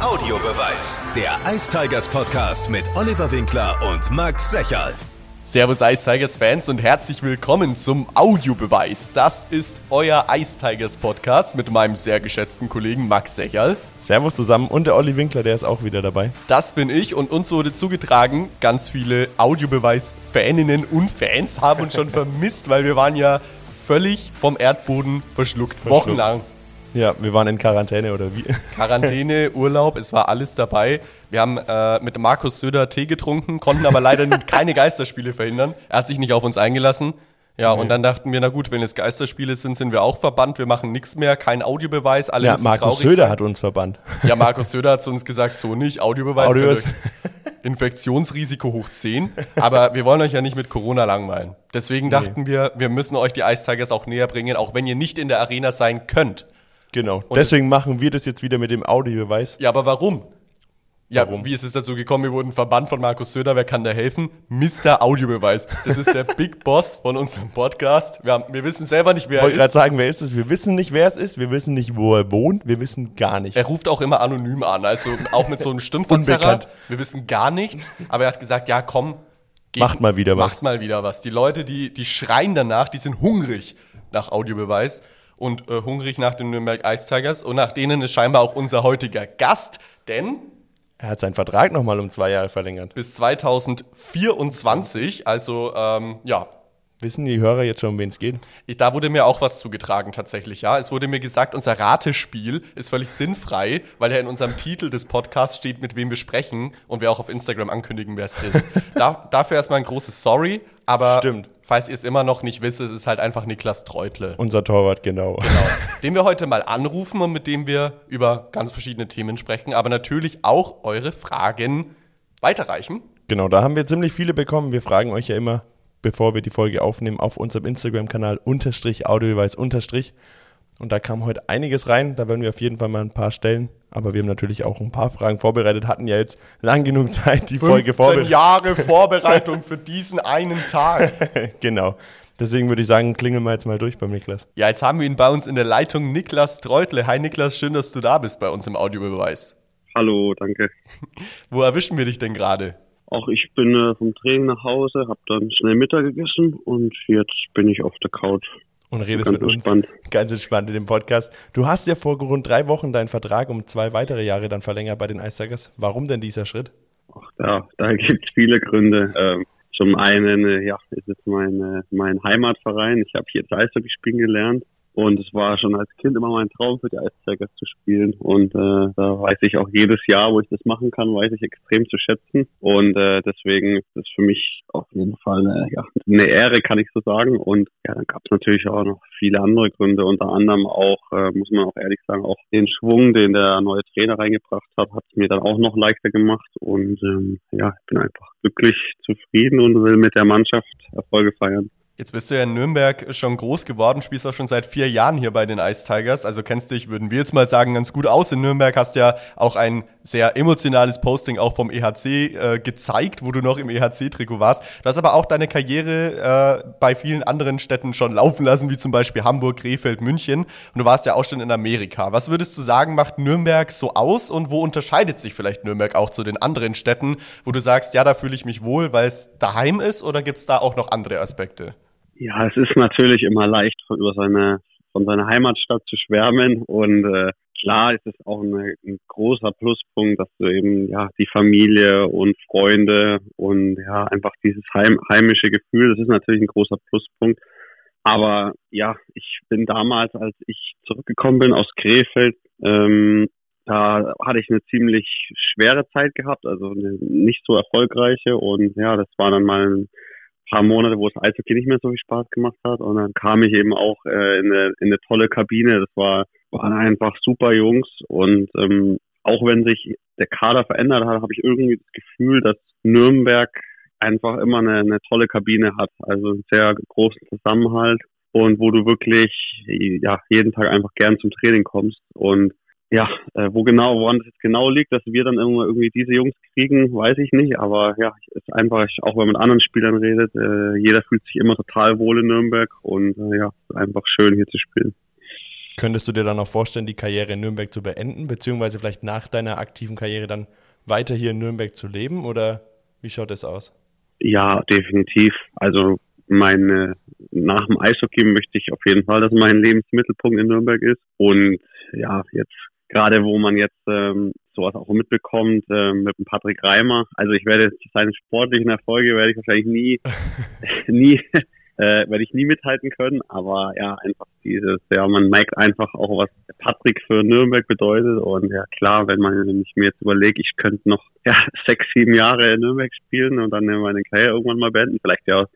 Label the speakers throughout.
Speaker 1: Audiobeweis. Der Ice Tigers Podcast mit Oliver Winkler und Max Secherl.
Speaker 2: Servus Ice Tigers Fans und herzlich willkommen zum Audiobeweis. Das ist euer Ice Tigers Podcast mit meinem sehr geschätzten Kollegen Max Secherl.
Speaker 3: Servus zusammen und der Olli Winkler, der ist auch wieder dabei.
Speaker 2: Das bin ich und uns wurde zugetragen, ganz viele Audiobeweis-Faninnen und Fans haben uns schon vermisst, weil wir waren ja völlig vom Erdboden verschluckt,
Speaker 3: Verschluckt.
Speaker 2: wochenlang.
Speaker 3: Ja, wir waren in Quarantäne oder wie?
Speaker 2: Quarantäne, Urlaub, es war alles dabei. Wir haben äh, mit Markus Söder Tee getrunken, konnten aber leider keine Geisterspiele verhindern. Er hat sich nicht auf uns eingelassen. Ja, und dann dachten wir, na gut, wenn es Geisterspiele sind, sind wir auch verbannt. Wir machen nichts mehr, kein Audiobeweis. Alle
Speaker 3: Ja,
Speaker 2: müssen
Speaker 3: Markus
Speaker 2: traurig
Speaker 3: Söder
Speaker 2: sein.
Speaker 3: hat uns verbannt.
Speaker 2: Ja, Markus Söder hat zu uns gesagt, so nicht, Audiobeweis.
Speaker 3: Audio
Speaker 2: Infektionsrisiko hoch 10. Aber wir wollen euch ja nicht mit Corona langweilen. Deswegen dachten wir, wir müssen euch die Ice Tigers auch näher bringen, auch wenn ihr nicht in der Arena sein könnt.
Speaker 3: Genau. Deswegen machen wir das jetzt wieder mit dem Audiobeweis.
Speaker 2: Ja, aber warum? Ja,
Speaker 3: Warum?
Speaker 2: wie ist es dazu gekommen? Wir wurden verbannt von Markus Söder. Wer kann da helfen? Mr. Audiobeweis. Das ist der Big Boss von unserem Podcast. Wir, haben, wir wissen selber nicht, wer
Speaker 3: Ich wollte
Speaker 2: er
Speaker 3: gerade
Speaker 2: ist.
Speaker 3: sagen, wer ist es? Wir wissen nicht, wer es ist. Wir wissen nicht, wo er wohnt. Wir wissen gar nicht.
Speaker 2: Er ruft auch immer anonym an, also auch mit so einem Stimmverzerrer.
Speaker 3: Unbekannt.
Speaker 2: Wir wissen gar nichts, aber er hat gesagt, ja komm, geht-
Speaker 3: Macht mal wieder was.
Speaker 2: Macht mal wieder was. Die Leute, die, die schreien danach, die sind hungrig nach Audiobeweis und äh, hungrig nach den Nürnberg Ice Tigers und nach denen ist scheinbar auch unser heutiger Gast, denn
Speaker 3: Er hat seinen Vertrag nochmal um zwei Jahre verlängert.
Speaker 2: bis 2024. Also ähm, ja,
Speaker 3: Wissen die Hörer jetzt schon, um wen es geht?
Speaker 2: ich, da wurde mir auch was zugetragen tatsächlich. Ja, es wurde mir gesagt, unser Ratespiel ist völlig sinnfrei, weil ja in unserem Titel des Podcasts steht, mit wem wir sprechen und wir auch auf Instagram ankündigen, wer es ist. da, dafür erstmal ein großes Sorry, aber
Speaker 3: Stimmt.
Speaker 2: Falls ihr es immer noch nicht wisst, es ist halt einfach Niklas Treutle.
Speaker 3: Unser Torwart, genau.
Speaker 2: Genau. den wir heute mal anrufen und mit dem wir über ganz verschiedene Themen sprechen, aber natürlich auch eure Fragen weiterreichen.
Speaker 3: Genau, da haben wir ziemlich viele bekommen. Wir fragen euch ja immer, bevor wir die Folge aufnehmen, auf unserem Instagram-Kanal unterstrich Audiobeweis unterstrich. Und da kam heute einiges rein. Da werden wir auf jeden Fall mal ein paar stellen. Aber wir haben natürlich auch ein paar Fragen vorbereitet, hatten ja jetzt lang genug Zeit, die Folge
Speaker 2: 15
Speaker 3: vorbereitet.
Speaker 2: Jahre Vorbereitung für diesen einen Tag.
Speaker 3: genau. Deswegen würde ich sagen, klingeln wir jetzt mal durch beim Niklas.
Speaker 2: Ja, jetzt haben wir ihn bei uns in der Leitung, Niklas Treutle. Hi Niklas, schön, dass du da bist bei uns im Audiobeweis.
Speaker 4: Hallo, danke.
Speaker 2: Wo erwischen wir dich denn gerade?
Speaker 4: Auch ich bin äh, vom Training nach Hause, habe dann schnell Mittag gegessen und jetzt bin ich auf der Couch.
Speaker 3: Und redest mit uns.
Speaker 4: entspannt.
Speaker 3: Ganz entspannt in dem Podcast. Du hast ja vor rund drei Wochen deinen Vertrag um zwei weitere Jahre dann verlängert bei den Ice Tigers. Warum denn dieser Schritt?
Speaker 4: Ach, da, da gibt es viele Gründe. Ähm, zum einen, äh, ja, ist es mein, äh, mein Heimatverein. Ich habe hier Eishockey spielen gelernt und es war schon als Kind immer mein Traum, für die Ice zu spielen. Und äh, da weiß ich auch jedes Jahr, wo ich das machen kann, weiß ich extrem zu schätzen. Und äh, deswegen ist das für mich auf jeden Fall äh, ja, eine Ehre, kann ich so sagen. Und ja, dann gab es natürlich auch noch viele andere Gründe, unter anderem auch, äh, muss man auch ehrlich sagen, auch den Schwung, den der neue Trainer reingebracht hat, hat es mir dann auch noch leichter gemacht. Und ähm, ja, ich bin einfach glücklich, zufrieden und will mit der Mannschaft Erfolge feiern.
Speaker 2: Jetzt bist du ja in Nürnberg schon groß geworden, spielst auch schon seit vier Jahren hier bei den Ice Tigers. Also kennst dich, würden wir jetzt mal sagen, ganz gut aus in Nürnberg. Hast ja auch ein sehr emotionales Posting auch vom EHC äh, gezeigt, wo du noch im EHC-Trikot warst. Du hast aber auch deine Karriere äh, bei vielen anderen Städten schon laufen lassen, wie zum Beispiel Hamburg, Krefeld, München. Und du warst ja auch schon in Amerika. Was würdest du sagen, macht Nürnberg so aus und wo unterscheidet sich vielleicht Nürnberg auch zu den anderen Städten, wo du sagst, ja, da fühle ich mich wohl, weil es daheim ist oder gibt es da auch noch andere Aspekte?
Speaker 4: Ja, es ist natürlich immer leicht, von, über seine, von seiner Heimatstadt zu schwärmen und äh, klar ist es auch eine, ein großer Pluspunkt, dass du eben ja die Familie und Freunde und ja einfach dieses heim, heimische Gefühl, das ist natürlich ein großer Pluspunkt. Aber ja, ich bin damals, als ich zurückgekommen bin aus Krefeld, ähm, da hatte ich eine ziemlich schwere Zeit gehabt, also eine nicht so erfolgreiche und ja, das war dann mal ein paar Monate, wo es Eishockey nicht mehr so viel Spaß gemacht hat. Und dann kam ich eben auch äh, in, eine, in eine tolle Kabine. Das war waren einfach super Jungs. Und ähm, auch wenn sich der Kader verändert hat, habe ich irgendwie das Gefühl, dass Nürnberg einfach immer eine, eine tolle Kabine hat. Also einen sehr großen Zusammenhalt und wo du wirklich ja jeden Tag einfach gern zum Training kommst. Und ja, äh, wo genau, woran das jetzt genau liegt, dass wir dann irgendwann irgendwie diese Jungs kriegen, weiß ich nicht. Aber ja, ist einfach, auch wenn man mit anderen Spielern redet, äh, jeder fühlt sich immer total wohl in Nürnberg und äh, ja, ist einfach schön hier zu spielen.
Speaker 3: Könntest du dir dann auch vorstellen, die Karriere in Nürnberg zu beenden, beziehungsweise vielleicht nach deiner aktiven Karriere dann weiter hier in Nürnberg zu leben oder wie schaut das aus?
Speaker 4: Ja, definitiv. Also meine, nach dem Eishockey möchte ich auf jeden Fall, dass mein Lebensmittelpunkt in Nürnberg ist. Und ja, jetzt gerade wo man jetzt ähm, sowas auch mitbekommt äh, mit dem Patrick Reimer. Also ich werde seine sportlichen Erfolge werde ich wahrscheinlich nie, nie äh, werde ich nie mithalten können, aber ja, einfach dieses, ja, man merkt einfach auch, was Patrick für Nürnberg bedeutet und ja klar, wenn man, wenn ich mir jetzt überlege, ich könnte noch ja, sechs, sieben Jahre in Nürnberg spielen und dann meine Karriere irgendwann mal beenden, vielleicht ja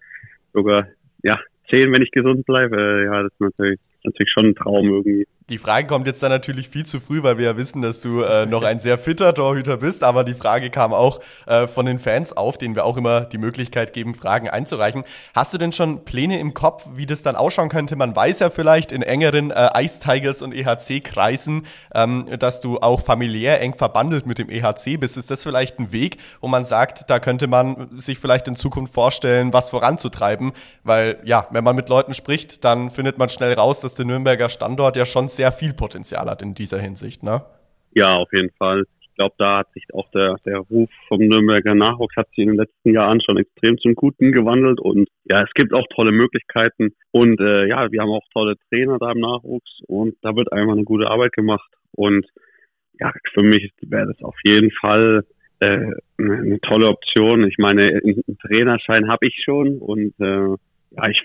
Speaker 4: sogar ja zehn, wenn ich gesund bleibe, äh, ja, das ist natürlich natürlich schon ein Traum irgendwie.
Speaker 2: Die Frage kommt jetzt dann natürlich viel zu früh, weil wir ja wissen, dass du äh, noch ein sehr fitter Torhüter bist. Aber die Frage kam auch äh, von den Fans auf, denen wir auch immer die Möglichkeit geben, Fragen einzureichen. Hast du denn schon Pläne im Kopf, wie das dann ausschauen könnte? Man weiß ja vielleicht in engeren äh, Ice Tigers und EHC-Kreisen, ähm, dass du auch familiär eng verbandelt mit dem EHC bist. Ist das vielleicht ein Weg, wo man sagt, da könnte man sich vielleicht in Zukunft vorstellen, was voranzutreiben? Weil ja, wenn man mit Leuten spricht, dann findet man schnell raus, dass der Nürnberger Standort ja schon sehr viel Potenzial hat in dieser Hinsicht, ne?
Speaker 4: Ja, auf jeden Fall. Ich glaube, da hat sich auch der, der Ruf vom Nürnberger Nachwuchs hat sich in den letzten Jahren schon extrem zum Guten gewandelt und ja, es gibt auch tolle Möglichkeiten und äh, ja, wir haben auch tolle Trainer da im Nachwuchs und da wird einfach eine gute Arbeit gemacht und ja, für mich wäre das auf jeden Fall äh, eine, tolle Option. Ich meine, einen Trainerschein habe ich schon und äh, ja, ich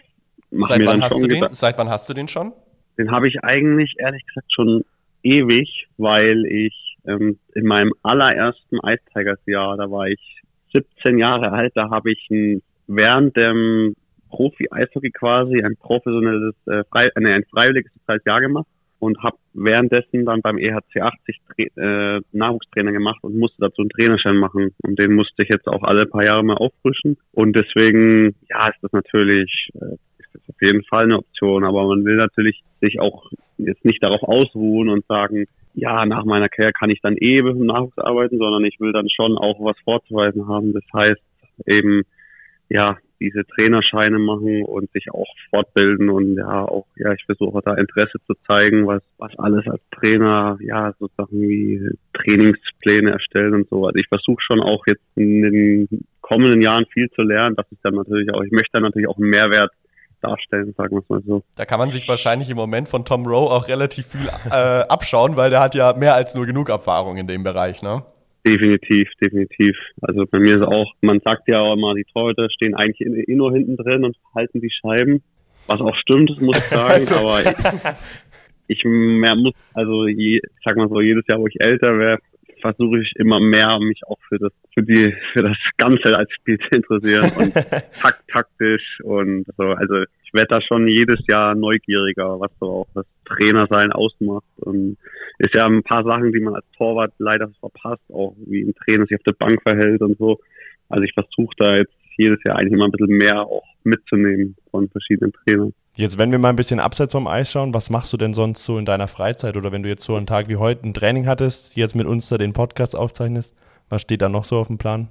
Speaker 4: mache mir dann schon
Speaker 2: den, Seit wann hast du den schon?
Speaker 4: Den habe ich eigentlich ehrlich gesagt schon ewig, weil ich ähm, in meinem allerersten Ice Tigers Jahr, da war ich 17 Jahre alt, da habe ich ein, während dem Profi-Eishockey quasi ein professionelles, äh, frei, äh, nee, ein freiwilliges Jahr gemacht und habe währenddessen dann beim EHC 80 äh, Nachwuchstrainer gemacht und musste dazu einen Trainerschein machen. Und den musste ich jetzt auch alle paar Jahre mal auffrischen. Und deswegen, ja, ist das natürlich äh, ist auf jeden Fall eine Option, aber man will natürlich sich auch jetzt nicht darauf ausruhen und sagen, ja, nach meiner Karriere kann ich dann eh dem Nachwuchs arbeiten, sondern ich will dann schon auch was vorzuweisen haben. Das heißt eben, ja, diese Trainerscheine machen und sich auch fortbilden und ja auch ja ich versuche da Interesse zu zeigen was was alles als Trainer ja so Sachen wie Trainingspläne erstellen und so also ich versuche schon auch jetzt in den kommenden Jahren viel zu lernen dass ich dann natürlich auch ich möchte dann natürlich auch einen Mehrwert darstellen, sagen wir es mal so.
Speaker 2: Da kann man sich wahrscheinlich im Moment von Tom Rowe auch relativ viel äh, abschauen, weil der hat ja mehr als nur genug Erfahrung in dem Bereich, ne?
Speaker 4: Definitiv, definitiv. Also bei mir ist auch, man sagt ja auch immer, die Torhüter stehen eigentlich eh nur hinten drin und halten die Scheiben, was auch stimmt, muss ich sagen, also. aber ich, ich mehr muss, also je, sag mal so, jedes Jahr, wo ich älter werde, versuche ich immer mehr, mich auch für das, für die, für das Ganze als Spiel zu interessieren und takt, taktisch und so. Also ich werde da schon jedes Jahr neugieriger, was so auch das Trainersein ausmacht. Und ist ja ein paar Sachen, die man als Torwart leider verpasst, auch wie ein Trainer sich auf der Bank verhält und so. Also ich versuche da jetzt jedes Jahr eigentlich immer ein bisschen mehr auch mitzunehmen von verschiedenen Trainern.
Speaker 3: Jetzt, wenn wir mal ein bisschen abseits vom Eis schauen, was machst du denn sonst so in deiner Freizeit oder wenn du jetzt so einen Tag wie heute ein Training hattest, jetzt mit uns da den Podcast aufzeichnest, was steht da noch so auf dem Plan?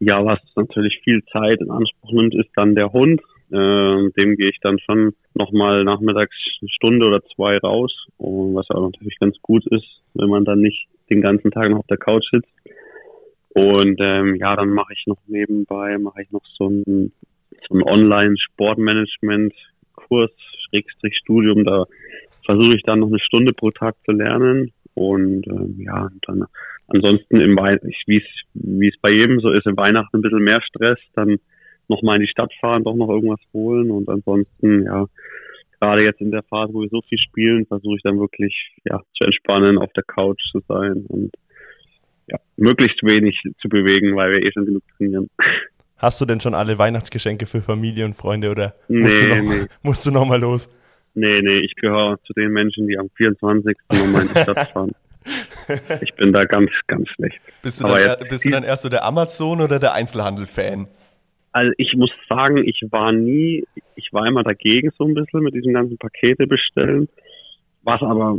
Speaker 4: Ja, was natürlich viel Zeit in Anspruch nimmt, ist dann der Hund. Ähm, dem gehe ich dann schon nochmal nachmittags eine Stunde oder zwei raus, was auch natürlich ganz gut ist, wenn man dann nicht den ganzen Tag noch auf der Couch sitzt. Und ähm, ja, dann mache ich noch nebenbei, mache ich noch so ein, so ein Online-Sportmanagement Kurs, Schrägstrich Studium, da versuche ich dann noch eine Stunde pro Tag zu lernen. Und ähm, ja, dann ansonsten im wie es wie es bei jedem so ist, im Weihnachten ein bisschen mehr Stress, dann noch mal in die Stadt fahren, doch noch irgendwas holen. Und ansonsten ja gerade jetzt in der Phase, wo wir so viel spielen, versuche ich dann wirklich ja zu entspannen, auf der Couch zu sein und ja, möglichst wenig zu bewegen, weil wir eh schon genug trainieren.
Speaker 3: Hast du denn schon alle Weihnachtsgeschenke für Familie und Freunde oder musst, nee, du, noch, nee. musst du noch mal los?
Speaker 4: Nee, nee, ich gehöre zu den Menschen, die am 24. nochmal in die Stadt fahren. Ich bin da ganz, ganz schlecht.
Speaker 2: Bist du, dann, jetzt, bist du dann erst so der Amazon- oder der Einzelhandel-Fan?
Speaker 4: Also ich muss sagen, ich war nie, ich war immer dagegen so ein bisschen mit diesen ganzen Pakete bestellen. Was aber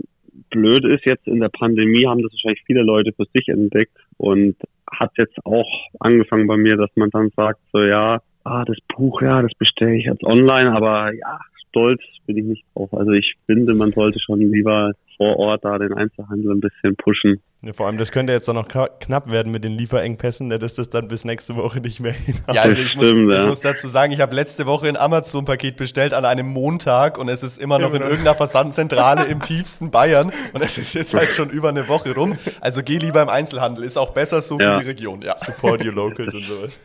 Speaker 4: blöd ist, jetzt in der Pandemie haben das wahrscheinlich viele Leute für sich entdeckt und hat jetzt auch angefangen bei mir, dass man dann sagt, so ja, ah, das Buch, ja, das bestelle ich jetzt online, aber ja, stolz bin ich nicht drauf. Also ich finde, man sollte schon lieber vor Ort da den Einzelhandel ein bisschen pushen.
Speaker 3: Ja, vor allem, das könnte jetzt auch noch knapp werden mit den Lieferengpässen, ne, dass das dann bis nächste Woche nicht mehr
Speaker 2: hinhaut. Ja, also ich, Stimmt, muss, ja. ich muss dazu sagen, ich habe letzte Woche ein Amazon-Paket bestellt an einem Montag und es ist immer noch in genau. irgendeiner Versandzentrale im tiefsten Bayern und es ist jetzt halt schon über eine Woche rum. Also geh lieber im Einzelhandel, ist auch besser so ja. für die Region. Ja.
Speaker 3: Support your locals und sowas.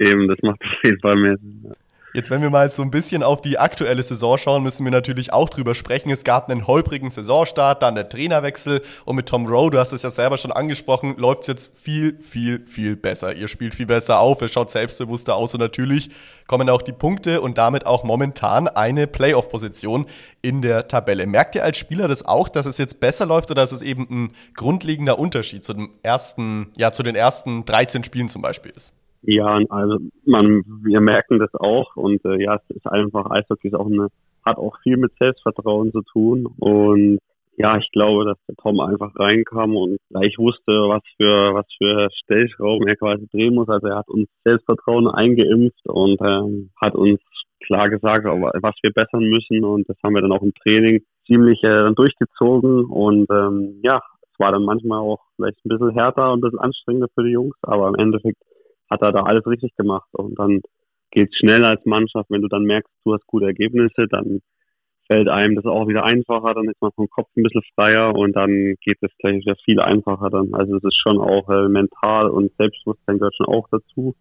Speaker 4: Eben, das macht auf jeden Fall mehr Sinn.
Speaker 2: Jetzt, wenn wir mal so ein bisschen auf die aktuelle Saison schauen, müssen wir natürlich auch drüber sprechen. Es gab einen holprigen Saisonstart, dann der Trainerwechsel und mit Tom Rowe, du hast es ja selber schon angesprochen, läuft es jetzt viel, viel, viel besser. Ihr spielt viel besser auf, ihr schaut selbstbewusster aus und natürlich kommen auch die Punkte und damit auch momentan eine Playoff-Position in der Tabelle. Merkt ihr als Spieler das auch, dass es jetzt besser läuft oder dass es eben ein grundlegender Unterschied zu dem ersten, ja, zu den ersten 13 Spielen zum Beispiel ist?
Speaker 4: Ja, also man, wir merken das auch und äh, ja, es ist einfach Eishockey ist auch eine, hat auch viel mit Selbstvertrauen zu tun und ja, ich glaube, dass der Tom einfach reinkam und gleich wusste, was für was für Stellschrauben er quasi drehen muss. Also er hat uns Selbstvertrauen eingeimpft und ähm, hat uns klar gesagt, was wir bessern müssen und das haben wir dann auch im Training ziemlich äh, durchgezogen und ähm, ja, es war dann manchmal auch vielleicht ein bisschen härter und ein bisschen anstrengender für die Jungs, aber im Endeffekt hat er da alles richtig gemacht. Und dann geht es schnell als Mannschaft. Wenn du dann merkst, du hast gute Ergebnisse, dann fällt einem das auch wieder einfacher, dann ist man vom Kopf ein bisschen freier und dann geht es gleich wieder viel einfacher dann. Also es ist schon auch äh, mental und Selbstbewusstsein gehört schon auch dazu.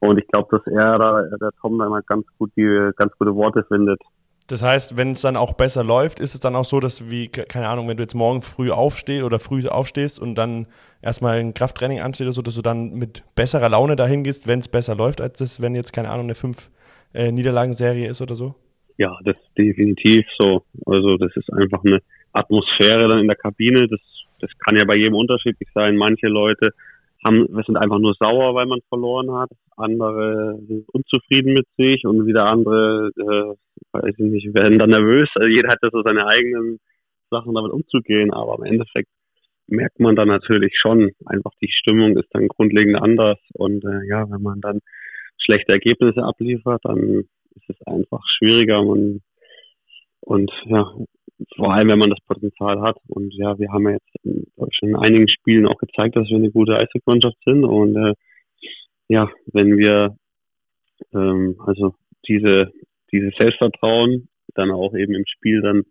Speaker 4: Und ich glaube, dass er da, der Tom da immer ganz gut die ganz gute Worte findet,
Speaker 3: das heißt, wenn es dann auch besser läuft, ist es dann auch so, dass wie, keine Ahnung, wenn du jetzt morgen früh aufstehst oder früh aufstehst und dann erstmal ein Krafttraining ansteht oder so, dass du dann mit besserer Laune dahin gehst, wenn es besser läuft, als das, wenn jetzt, keine Ahnung, eine fünf äh, Niederlagenserie ist oder so?
Speaker 4: Ja, das ist definitiv so. Also das ist einfach eine Atmosphäre dann in der Kabine. Das, das kann ja bei jedem unterschiedlich sein. Manche Leute haben, wir sind einfach nur sauer, weil man verloren hat. Andere sind unzufrieden mit sich und wieder andere, äh, weiß ich nicht, werden dann nervös. Also jeder hat ja so seine eigenen Sachen damit umzugehen, aber im Endeffekt merkt man dann natürlich schon, einfach die Stimmung ist dann grundlegend anders und äh, ja, wenn man dann schlechte Ergebnisse abliefert, dann ist es einfach schwieriger. Man, und ja, vor allem wenn man das Potenzial hat. Und ja, wir haben ja jetzt schon in einigen Spielen auch gezeigt, dass wir eine gute Eishockey-Mannschaft sind. Und äh, ja, wenn wir ähm, also diese dieses Selbstvertrauen dann auch eben im Spiel dann ein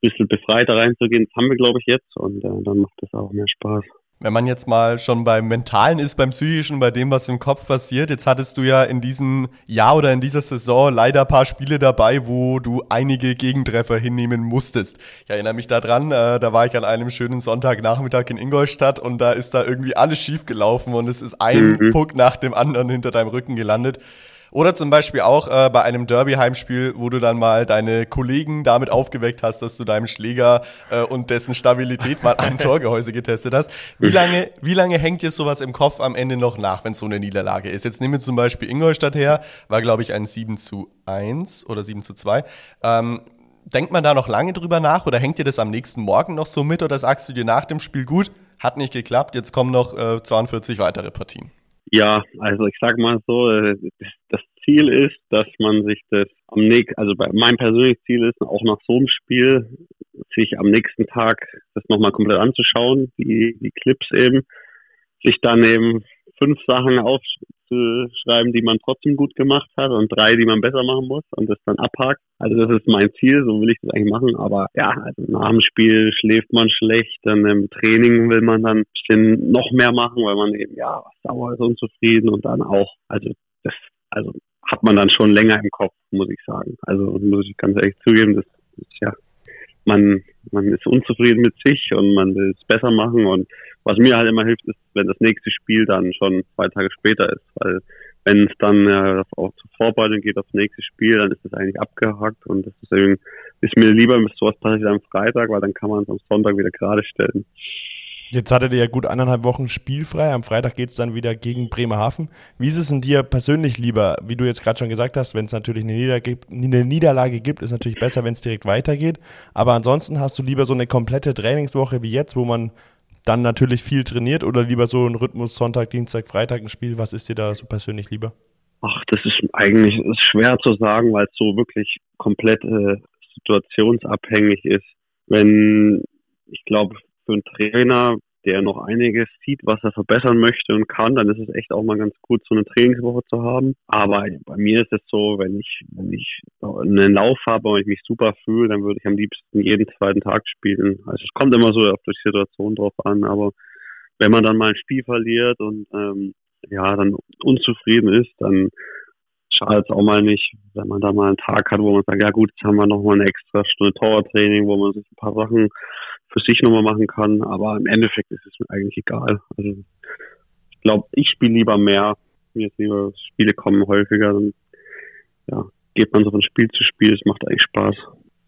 Speaker 4: bisschen befreiter reinzugehen, das haben wir glaube ich jetzt und äh, dann macht das auch mehr Spaß
Speaker 2: wenn man jetzt mal schon beim Mentalen ist, beim Psychischen, bei dem, was im Kopf passiert, jetzt hattest du ja in diesem Jahr oder in dieser Saison leider ein paar Spiele dabei, wo du einige Gegentreffer hinnehmen musstest. Ich erinnere mich daran, äh, da war ich an einem schönen Sonntagnachmittag in Ingolstadt und da ist da irgendwie alles schief gelaufen und es ist ein mhm. Puck nach dem anderen hinter deinem Rücken gelandet. Oder zum Beispiel auch äh, bei einem Derby-Heimspiel, wo du dann mal deine Kollegen damit aufgeweckt hast, dass du deinem Schläger äh, und dessen Stabilität mal am Torgehäuse getestet hast. Wie lange, wie lange hängt dir sowas im Kopf am Ende noch nach, wenn so eine Niederlage ist? Jetzt nehmen wir zum Beispiel Ingolstadt her, war glaube ich ein 7 zu 1 oder 7 zu 2. Ähm, denkt man da noch lange drüber nach oder hängt dir das am nächsten Morgen noch so mit oder sagst du dir nach dem Spiel gut, hat nicht geklappt, jetzt kommen noch äh, 42 weitere Partien?
Speaker 4: Ja, also ich sag mal so, äh, das Ziel ist, dass man sich das am nächsten, also mein persönliches Ziel ist, auch nach so einem Spiel sich am nächsten Tag das nochmal komplett anzuschauen, die, die Clips eben, sich dann eben fünf Sachen aufzuschreiben, die man trotzdem gut gemacht hat und drei, die man besser machen muss und das dann abhakt. Also das ist mein Ziel, so will ich das eigentlich machen. Aber ja, also nach dem Spiel schläft man schlecht, dann im Training will man dann bisschen noch mehr machen, weil man eben ja sauer ist, unzufrieden und dann auch, also das, also hat man dann schon länger im Kopf, muss ich sagen. Also muss ich ganz ehrlich zugeben, das ist ja, man, man ist unzufrieden mit sich und man will es besser machen und was mir halt immer hilft, ist, wenn das nächste Spiel dann schon zwei Tage später ist, weil wenn es dann äh, auch zur Vorbereitung geht aufs nächste Spiel, dann ist es eigentlich abgehakt und das ist, irgendwie, ist mir lieber, wenn sowas passiert am Freitag, weil dann kann man es am Sonntag wieder gerade stellen.
Speaker 3: Jetzt hattet ihr ja gut eineinhalb Wochen spielfrei. Am Freitag geht es dann wieder gegen Bremerhaven. Wie ist es in dir persönlich lieber, wie du jetzt gerade schon gesagt hast, wenn es natürlich eine Niederlage, eine Niederlage gibt, ist natürlich besser, wenn es direkt weitergeht. Aber ansonsten hast du lieber so eine komplette Trainingswoche wie jetzt, wo man dann natürlich viel trainiert oder lieber so ein Rhythmus Sonntag, Dienstag, Freitag ein Spiel? Was ist dir da so persönlich lieber?
Speaker 4: Ach, das ist eigentlich ist schwer zu sagen, weil es so wirklich komplett äh, situationsabhängig ist. Wenn, ich glaube, für einen Trainer, der noch einiges sieht, was er verbessern möchte und kann, dann ist es echt auch mal ganz gut, so eine Trainingswoche zu haben. Aber bei mir ist es so, wenn ich, wenn ich einen Lauf habe und ich mich super fühle, dann würde ich am liebsten jeden zweiten Tag spielen. Also es kommt immer so auf die Situation drauf an, aber wenn man dann mal ein Spiel verliert und ähm, ja, dann unzufrieden ist, dann schadet es auch mal nicht, wenn man da mal einen Tag hat, wo man sagt, ja gut, jetzt haben wir noch mal eine extra Stunde Torwarttraining, wo man sich ein paar Sachen für sich nochmal machen kann. Aber im Endeffekt ist es mir eigentlich egal. Also ich glaube, ich spiele lieber mehr. Mir ist lieber, Spiele kommen häufiger. Dann ja, geht man so von Spiel zu Spiel. Es macht eigentlich Spaß.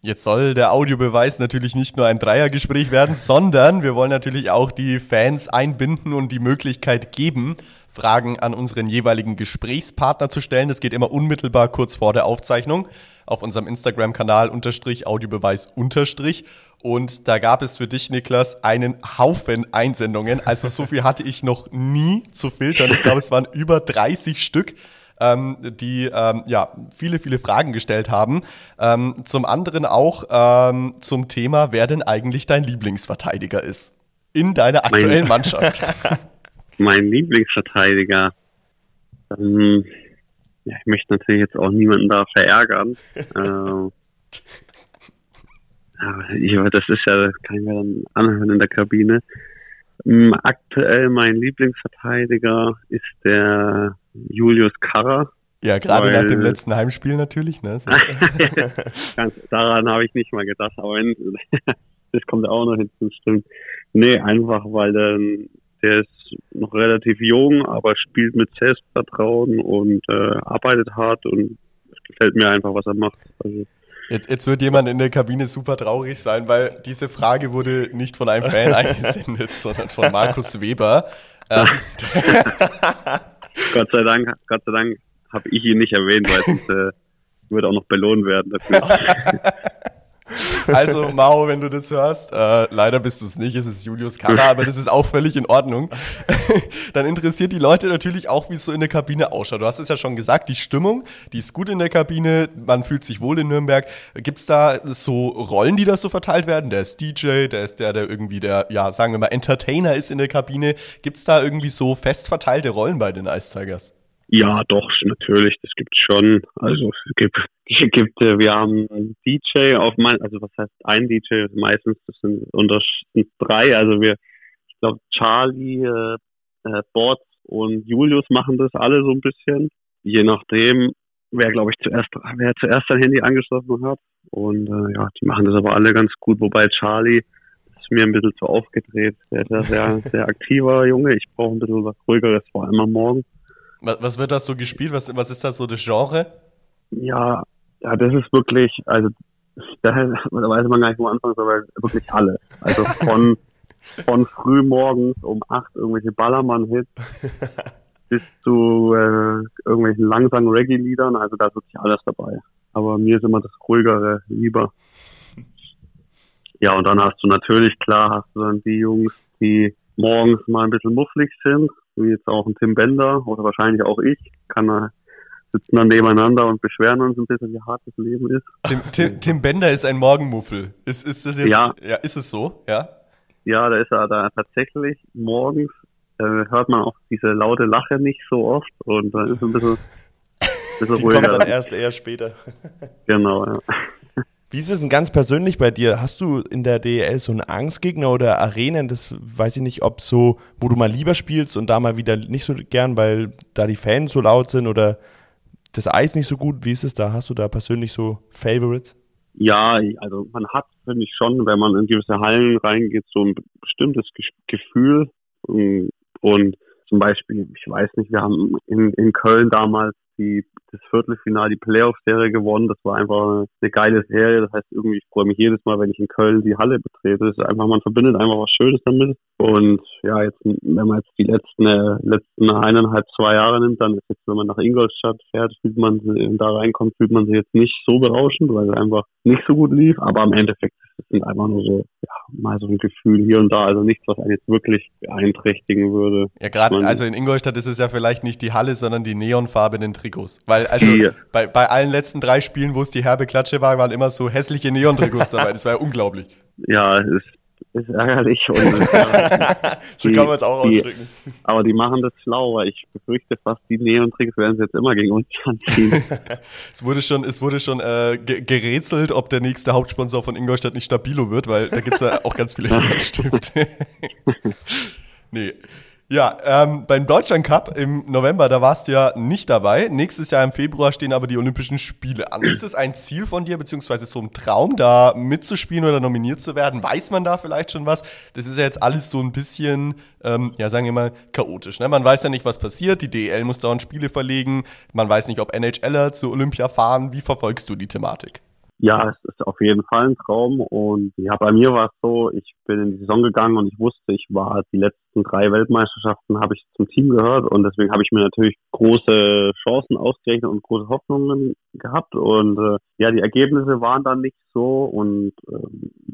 Speaker 2: Jetzt soll der Audiobeweis natürlich nicht nur ein Dreiergespräch werden, sondern wir wollen natürlich auch die Fans einbinden und die Möglichkeit geben, Fragen an unseren jeweiligen Gesprächspartner zu stellen. Das geht immer unmittelbar kurz vor der Aufzeichnung auf unserem Instagram-Kanal unterstrich Audiobeweis unterstrich. Und da gab es für dich, Niklas, einen Haufen Einsendungen. Also so viel hatte ich noch nie zu filtern. Ich glaube, es waren über 30 Stück. Ähm, die ähm, ja viele, viele Fragen gestellt haben. Ähm, zum anderen auch ähm, zum Thema, wer denn eigentlich dein Lieblingsverteidiger ist in deiner aktuellen Mannschaft.
Speaker 4: mein Lieblingsverteidiger. Ähm, ja, ich möchte natürlich jetzt auch niemanden da verärgern. äh, aber das ist ja, das kann ich mir dann anhören in der Kabine. Ähm, aktuell mein Lieblingsverteidiger ist der Julius Karrer.
Speaker 2: Ja, gerade nach dem letzten Heimspiel natürlich. Ne?
Speaker 4: Ganz, daran habe ich nicht mal gedacht, aber das kommt auch noch hinzu, stimmt. Nee, einfach weil der, der ist noch relativ jung, aber spielt mit Selbstvertrauen und äh, arbeitet hart und es gefällt mir einfach, was er macht. Also,
Speaker 2: Jetzt, jetzt wird jemand in der Kabine super traurig sein, weil diese Frage wurde nicht von einem Fan eingesendet, sondern von Markus Weber. Ähm,
Speaker 4: Gott sei Dank, Gott sei Dank habe ich ihn nicht erwähnt, weil sonst äh, würde auch noch belohnt werden dafür.
Speaker 2: Also, Mao, wenn du das hörst, äh, leider bist du es nicht, es ist Julius Kara, aber das ist auch völlig in Ordnung. Dann interessiert die Leute natürlich auch, wie es so in der Kabine ausschaut. Du hast es ja schon gesagt, die Stimmung, die ist gut in der Kabine, man fühlt sich wohl in Nürnberg. Gibt es da so Rollen, die da so verteilt werden? Der ist DJ, der ist der, der irgendwie der, ja, sagen wir mal, Entertainer ist in der Kabine. Gibt es da irgendwie so fest verteilte Rollen bei den Ice Tigers?
Speaker 4: Ja, doch, natürlich, das gibt's schon. Also es gibt, gibt äh, wir haben einen DJ auf mein, also was heißt ein DJ, meistens das sind unter sind drei, also wir, ich glaube Charlie, äh, äh, Bots und Julius machen das alle so ein bisschen. Je nachdem, wer glaube ich zuerst, wer zuerst sein Handy angeschlossen hat. Und äh, ja, die machen das aber alle ganz gut, wobei Charlie ist mir ein bisschen zu aufgedreht. Der ist ja sehr, sehr aktiver Junge. Ich brauche ein bisschen was ruhigeres, vor allem am Morgen.
Speaker 2: Was, wird das so gespielt? Was, was ist das so das Genre?
Speaker 4: Ja, ja, das ist wirklich, also da, weiß man gar nicht, wo anfangen soll, aber wirklich alles. Also von, von früh morgens um acht irgendwelche Ballermann-Hits bis zu äh, irgendwelchen langsamen Reggae-Liedern, also da ist wirklich alles dabei. Aber mir ist immer das ruhigere lieber. Ja, und dann hast du natürlich, klar, hast du dann die Jungs, die morgens mal ein bisschen mufflig sind, wie jetzt auch ein Tim Bender oder wahrscheinlich auch ich, kann er sitzen dann nebeneinander und beschweren uns ein bisschen, wie hart das Leben ist.
Speaker 2: Tim, Tim, Tim Bender ist ein Morgenmuffel. Ist, ist das jetzt,
Speaker 4: ja.
Speaker 2: ja, ist es so, ja?
Speaker 4: Ja, da ist er da tatsächlich morgens, äh, hört man auch diese laute Lache nicht so oft und dann ist ein bisschen,
Speaker 3: bisschen ruhiger. Kommt dann erst eher später.
Speaker 4: genau, ja.
Speaker 3: Wie ist es denn ganz persönlich bei dir? Hast du in der DEL so einen Angstgegner oder Arenen? Das weiß ich nicht, ob so, wo du mal lieber spielst und da mal wieder nicht so gern, weil da die Fans so laut sind oder das Eis nicht so gut. Wie ist es da? Hast du da persönlich so Favorites?
Speaker 4: Ja, also man hat, finde ich schon, wenn man in gewisse Hallen reingeht, so ein bestimmtes Gefühl. Und zum Beispiel, ich weiß nicht, wir haben in, in Köln damals die, das Viertelfinale, die Playoff-Serie gewonnen. Das war einfach eine geile Serie. Das heißt, irgendwie, ich freue mich jedes Mal, wenn ich in Köln die Halle betrete. Das ist einfach, man verbindet einfach was Schönes damit. Und ja, jetzt, wenn man jetzt die letzten, äh, letzten eineinhalb, zwei Jahre nimmt, dann ist jetzt, wenn man nach Ingolstadt fährt, fühlt man, da reinkommt, fühlt man sich jetzt nicht so berauschend, weil es einfach nicht so gut lief. Aber im Endeffekt das sind einfach nur so, ja, mal so ein Gefühl hier und da, also nichts, was einen jetzt wirklich beeinträchtigen würde.
Speaker 2: Ja, gerade, also in Ingolstadt ist es ja vielleicht nicht die Halle, sondern die neonfarbenen Trikots. Weil, also bei, bei allen letzten drei Spielen, wo es die herbe Klatsche war, waren immer so hässliche Neon-Trikots dabei. Das war ja unglaublich.
Speaker 4: Ja, es ist ist ärgerlich. Und,
Speaker 3: äh, so kann man es auch
Speaker 4: die,
Speaker 3: ausdrücken.
Speaker 4: Aber die machen das schlau, weil ich befürchte fast, die Neon-Tricks werden sie jetzt immer gegen uns anziehen.
Speaker 2: es wurde schon, es wurde schon äh, gerätselt, ob der nächste Hauptsponsor von Ingolstadt nicht Stabilo wird, weil da gibt es ja auch ganz viele Stifte. nee. Ja, ähm, beim Deutschland Cup im November, da warst du ja nicht dabei. Nächstes Jahr im Februar stehen aber die Olympischen Spiele an. Ist das ein Ziel von dir, beziehungsweise so ein Traum, da mitzuspielen oder nominiert zu werden? Weiß man da vielleicht schon was? Das ist ja jetzt alles so ein bisschen, ähm, ja, sagen wir mal, chaotisch. Ne? Man weiß ja nicht, was passiert. Die DEL muss dauernd Spiele verlegen. Man weiß nicht, ob NHLer zu Olympia fahren. Wie verfolgst du die Thematik?
Speaker 4: Ja, es ist auf jeden Fall ein Traum und ja, bei mir war es so, ich bin in die Saison gegangen und ich wusste, ich war die letzten drei Weltmeisterschaften habe ich zum Team gehört und deswegen habe ich mir natürlich große Chancen ausgerechnet und große Hoffnungen gehabt und äh, ja, die Ergebnisse waren dann nicht so und äh,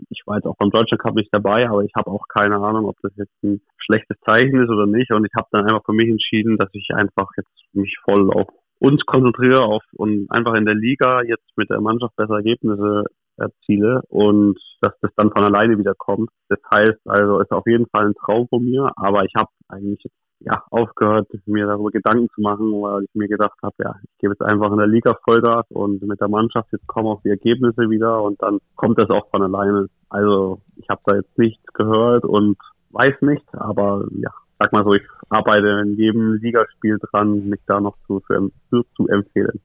Speaker 4: ich war jetzt auch beim Deutschland Cup nicht dabei, aber ich habe auch keine Ahnung, ob das jetzt ein schlechtes Zeichen ist oder nicht und ich habe dann einfach für mich entschieden, dass ich einfach jetzt mich voll auf uns konzentriere auf und einfach in der Liga jetzt mit der Mannschaft bessere Ergebnisse erziele und dass das dann von alleine wieder kommt. Das heißt also, ist auf jeden Fall ein Traum von mir, aber ich habe eigentlich ja aufgehört, mir darüber Gedanken zu machen, weil ich mir gedacht habe, ja, ich gebe jetzt einfach in der Liga Vollgas und mit der Mannschaft jetzt kommen auch die Ergebnisse wieder und dann kommt das auch von alleine. Also ich habe da jetzt nichts gehört und weiß nicht, aber ja, sag mal so, ich arbeite in jedem Ligaspiel dran, mich da noch zu, zu, zu empfehlen.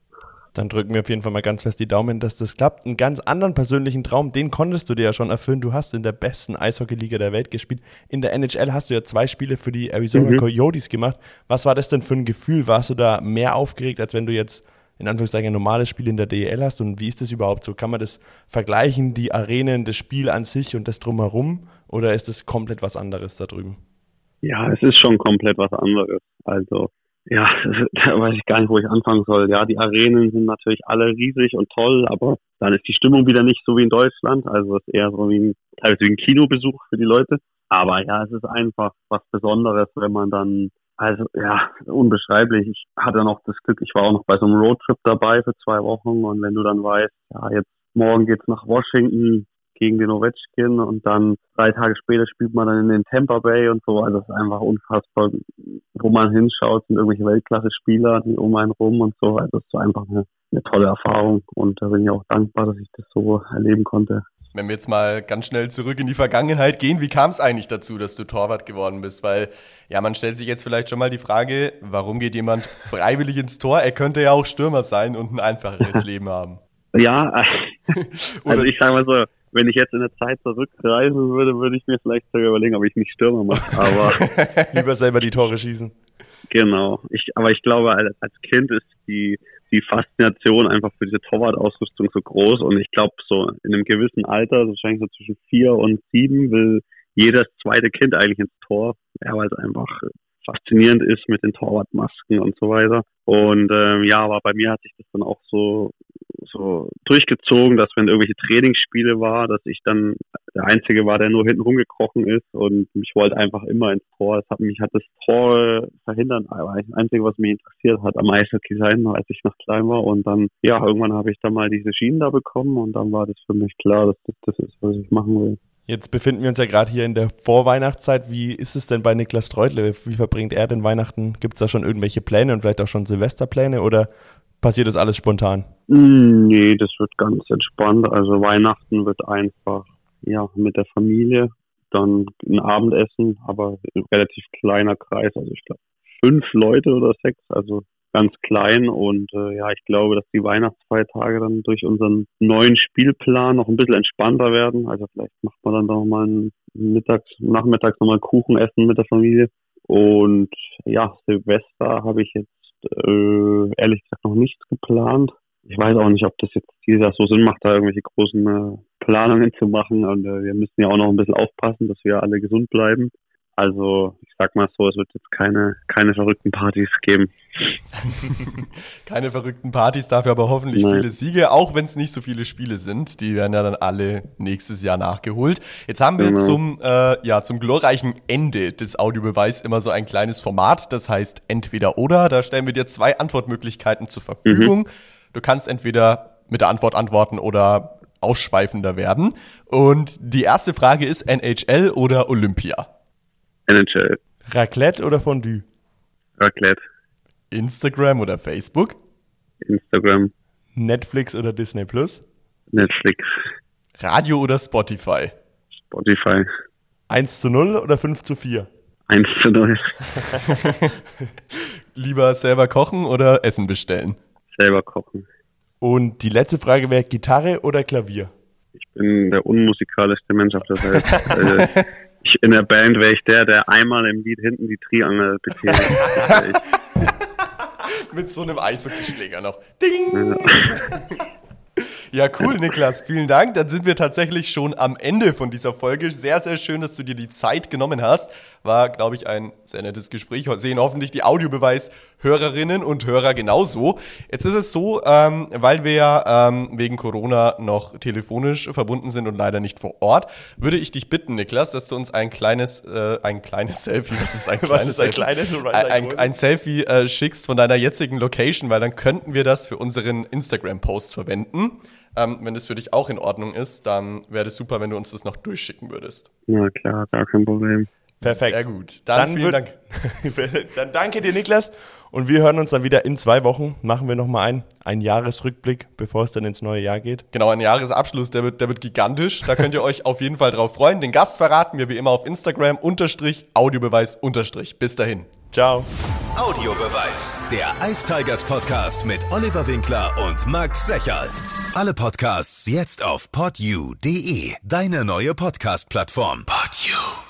Speaker 3: Dann drücken wir auf jeden Fall mal ganz fest die Daumen, dass das klappt. Einen ganz anderen persönlichen Traum, den konntest du dir ja schon erfüllen. Du hast in der besten Eishockeyliga der Welt gespielt. In der NHL hast du ja zwei Spiele für die Arizona mhm. Coyotes gemacht. Was war das denn für ein Gefühl? Warst du da mehr aufgeregt, als wenn du jetzt in Anführungszeichen ein normales Spiel in der DEL hast? Und wie ist das überhaupt so? Kann man das vergleichen, die Arenen, das Spiel an sich und das drumherum? Oder ist das komplett was anderes da drüben?
Speaker 4: Ja, es ist schon komplett was anderes. Also, ja, da weiß ich gar nicht, wo ich anfangen soll. Ja, die Arenen sind natürlich alle riesig und toll, aber dann ist die Stimmung wieder nicht so wie in Deutschland. Also es ist eher so wie ein, teilweise wie ein Kinobesuch für die Leute. Aber ja, es ist einfach was Besonderes, wenn man dann, also ja, unbeschreiblich. Ich hatte noch das Glück, ich war auch noch bei so einem Roadtrip dabei für zwei Wochen und wenn du dann weißt, ja, jetzt morgen geht's nach Washington, gegen den Ovechkin und dann drei Tage später spielt man dann in den Tampa Bay und so. Also es ist einfach unfassbar, wo man hinschaut, sind irgendwelche Weltklasse-Spieler, die um einen rum und so. Also es ist einfach eine, eine tolle Erfahrung und da bin ich auch dankbar, dass ich das so erleben konnte.
Speaker 2: Wenn wir jetzt mal ganz schnell zurück in die Vergangenheit gehen, wie kam es eigentlich dazu, dass du Torwart geworden bist? Weil, ja, man stellt sich jetzt vielleicht schon mal die Frage, warum geht jemand freiwillig ins Tor? Er könnte ja auch Stürmer sein und ein einfacheres Leben haben.
Speaker 4: Ja, also ich sage mal so, wenn ich jetzt in der Zeit zurückreisen würde, würde ich mir vielleicht sogar überlegen, ob ich nicht Stürmer mache. Aber
Speaker 3: lieber selber die Tore schießen.
Speaker 4: Genau. Ich, aber ich glaube, als Kind ist die die Faszination einfach für diese Torwart-Ausrüstung so groß und ich glaube, so in einem gewissen Alter, wahrscheinlich so zwischen vier und sieben, will jedes zweite Kind eigentlich ins Tor, ja, weil es einfach faszinierend ist mit den Torwartmasken und so weiter. Und ähm, ja, aber bei mir hat sich das dann auch so so durchgezogen, dass wenn irgendwelche Trainingsspiele war, dass ich dann der Einzige war, der nur hinten rumgekrochen ist und mich wollte einfach immer ins Tor. Es hat mich hat das Tor verhindert, aber das Einzige, was mich interessiert hat, am Eishockey sein, als ich noch klein war. Und dann, ja, irgendwann habe ich dann mal diese Schienen da bekommen und dann war das für mich klar, dass das das ist, was ich machen will.
Speaker 3: Jetzt befinden wir uns ja gerade hier in der Vorweihnachtszeit. Wie ist es denn bei Niklas Treutle? Wie verbringt er denn Weihnachten? Gibt es da schon irgendwelche Pläne und vielleicht auch schon Silvesterpläne oder passiert das alles spontan?
Speaker 4: Mm, nee, das wird ganz entspannt. Also Weihnachten wird einfach ja mit der Familie, dann ein Abendessen, aber ein relativ kleiner Kreis. Also ich glaube fünf Leute oder sechs, also ganz klein und äh, ja, ich glaube, dass die Weihnachtsfeiertage dann durch unseren neuen Spielplan noch ein bisschen entspannter werden. Also vielleicht macht man dann noch mal ein mittags, nachmittags nochmal Kuchen essen mit der Familie. Und ja, Silvester habe ich jetzt äh, ehrlich gesagt noch nichts geplant. Ich weiß auch nicht, ob das jetzt dieses Jahr so Sinn macht, da irgendwelche großen äh, Planungen zu machen. Und äh, wir müssen ja auch noch ein bisschen aufpassen, dass wir alle gesund bleiben. Also ich sag mal so, es wird jetzt keine, keine verrückten Partys geben.
Speaker 2: keine verrückten Partys, dafür aber hoffentlich Nein. viele Siege, auch wenn es nicht so viele Spiele sind. Die werden ja dann alle nächstes Jahr nachgeholt. Jetzt haben wir genau. zum, äh, ja, zum glorreichen Ende des Audiobeweis immer so ein kleines Format, das heißt entweder oder. Da stellen wir dir zwei Antwortmöglichkeiten zur Verfügung. Mhm. Du kannst entweder mit der Antwort antworten oder ausschweifender werden. Und die erste Frage ist NHL oder Olympia?
Speaker 4: NHL.
Speaker 3: Raclette oder Fondue?
Speaker 4: Raclette.
Speaker 2: Instagram oder Facebook?
Speaker 4: Instagram.
Speaker 3: Netflix oder Disney Plus?
Speaker 4: Netflix.
Speaker 2: Radio oder Spotify?
Speaker 4: Spotify.
Speaker 3: 1 zu 0 oder 5 zu 4?
Speaker 4: 1 zu 0.
Speaker 2: Lieber selber kochen oder Essen bestellen?
Speaker 4: Selber kochen.
Speaker 3: Und die letzte Frage wäre Gitarre oder Klavier?
Speaker 4: Ich bin der unmusikalischste Mensch auf der Welt. ich, in der Band wäre ich der, der einmal im Lied hinten die Triangel bezieht.
Speaker 2: Mit so einem Eishockeyschläger noch. Ding! Ja. Cool, Niklas. Vielen Dank. Dann sind wir tatsächlich schon am Ende von dieser Folge. Sehr, sehr schön, dass du dir die Zeit genommen hast. War, glaube ich, ein sehr nettes Gespräch. Sehen hoffentlich die Audiobeweis-Hörerinnen und Hörer genauso. Jetzt ist es so, ähm, weil wir ja ähm, wegen Corona noch telefonisch verbunden sind und leider nicht vor Ort, würde ich dich bitten, Niklas, dass du uns ein kleines, äh, ein kleines Selfie, was ist ein kleines, ist ein, kleines ein, ein, ein, Selfie äh, schickst von deiner jetzigen Location, weil dann könnten wir das für unseren Instagram-Post verwenden. Ähm, wenn das für dich auch in Ordnung ist, dann wäre es super, wenn du uns das noch durchschicken würdest.
Speaker 4: Ja, klar, gar kein Problem.
Speaker 3: Perfekt.
Speaker 2: Sehr gut. Dann, dann vielen Dank.
Speaker 3: dann danke dir, Niklas. Und wir hören uns dann wieder in zwei Wochen. Machen wir nochmal einen, einen Jahresrückblick, bevor es dann ins neue Jahr geht.
Speaker 2: Genau, ein Jahresabschluss, der wird, der wird gigantisch. Da könnt ihr euch auf jeden Fall drauf freuen. Den Gast verraten wir wie immer auf Instagram, unterstrich, Audiobeweis, unterstrich. Bis dahin.
Speaker 3: Ciao.
Speaker 1: Audiobeweis, der Ice Tigers Podcast mit Oliver Winkler und Max Secherl. Alle Podcasts jetzt auf podyou.de, deine neue Podcast-Plattform. Podyou.